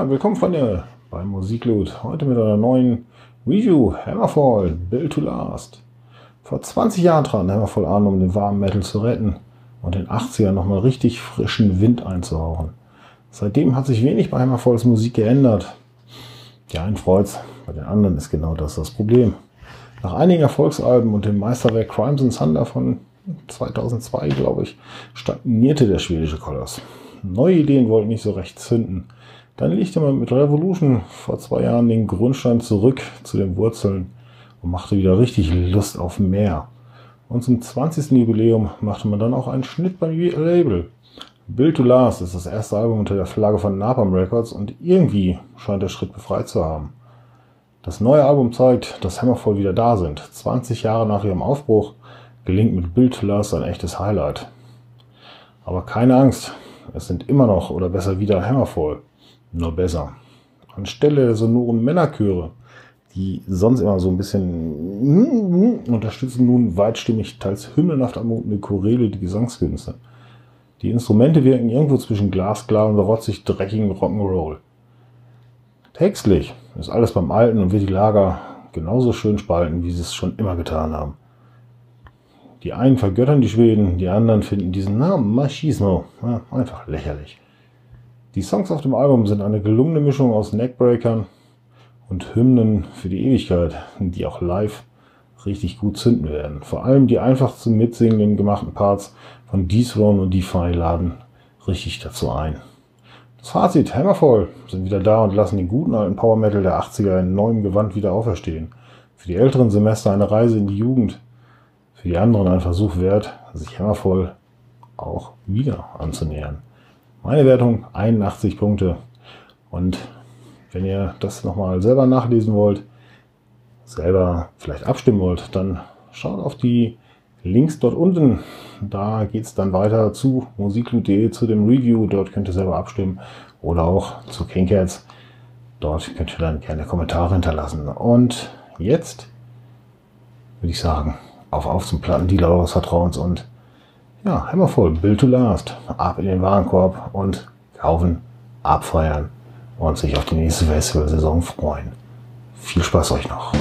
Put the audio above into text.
Ja, willkommen Freunde beim Musikloot. Heute mit einer neuen Review Hammerfall Build to Last. Vor 20 Jahren trat Hammerfall an, um den warmen Metal zu retten und den 80ern nochmal richtig frischen Wind einzuhauchen. Seitdem hat sich wenig bei Hammerfalls Musik geändert. Die einen freut's, bei den anderen ist genau das das Problem. Nach einigen Erfolgsalben und dem Meisterwerk Crimes and Thunder von 2002, glaube ich, stagnierte der schwedische Koloss. Neue Ideen wollten nicht so recht zünden. Dann legte man mit Revolution vor zwei Jahren den Grundstein zurück zu den Wurzeln und machte wieder richtig Lust auf mehr. Und zum 20. Jubiläum machte man dann auch einen Schnitt beim Label. Build to Last ist das erste Album unter der Flagge von Napalm Records und irgendwie scheint der Schritt befreit zu haben. Das neue Album zeigt, dass Hammerfall wieder da sind. 20 Jahre nach ihrem Aufbruch gelingt mit Build to Last ein echtes Highlight. Aber keine Angst, es sind immer noch oder besser wieder Hammerfall. Nur besser. Anstelle der sonoren Männerchöre, die sonst immer so ein bisschen unterstützen nun weitstimmig, teils hymnenhaft anmutende Choräle die Gesangskünste. Die Instrumente wirken irgendwo zwischen glasklar und rotzig dreckigen Rock'n'Roll. Textlich ist alles beim Alten und wird die Lager genauso schön spalten, wie sie es schon immer getan haben. Die einen vergöttern die Schweden, die anderen finden diesen Namen Machismo ja, einfach lächerlich. Die Songs auf dem Album sind eine gelungene Mischung aus Neckbreakern und Hymnen für die Ewigkeit, die auch live richtig gut zünden werden. Vor allem die einfach zum Mitsingen gemachten Parts von Dethrone und Defy laden richtig dazu ein. Das Fazit, Hammerfall sind wieder da und lassen den guten alten Power Metal der 80er in neuem Gewand wieder auferstehen. Für die älteren Semester eine Reise in die Jugend, für die anderen ein Versuch wert, sich Hammerfall auch wieder anzunähern. Meine Wertung 81 Punkte. Und wenn ihr das nochmal selber nachlesen wollt, selber vielleicht abstimmen wollt, dann schaut auf die Links dort unten. Da geht es dann weiter zu musikloot.de, zu dem Review. Dort könnt ihr selber abstimmen. Oder auch zu Kingcats. Dort könnt ihr dann gerne Kommentare hinterlassen. Und jetzt würde ich sagen, auf auf zum Plattendealer eures Vertrauens und ja, Hammervoll, Build to Last. Ab in den Warenkorb und kaufen, abfeiern und sich auf die nächste Festival-Saison freuen. Viel Spaß euch noch.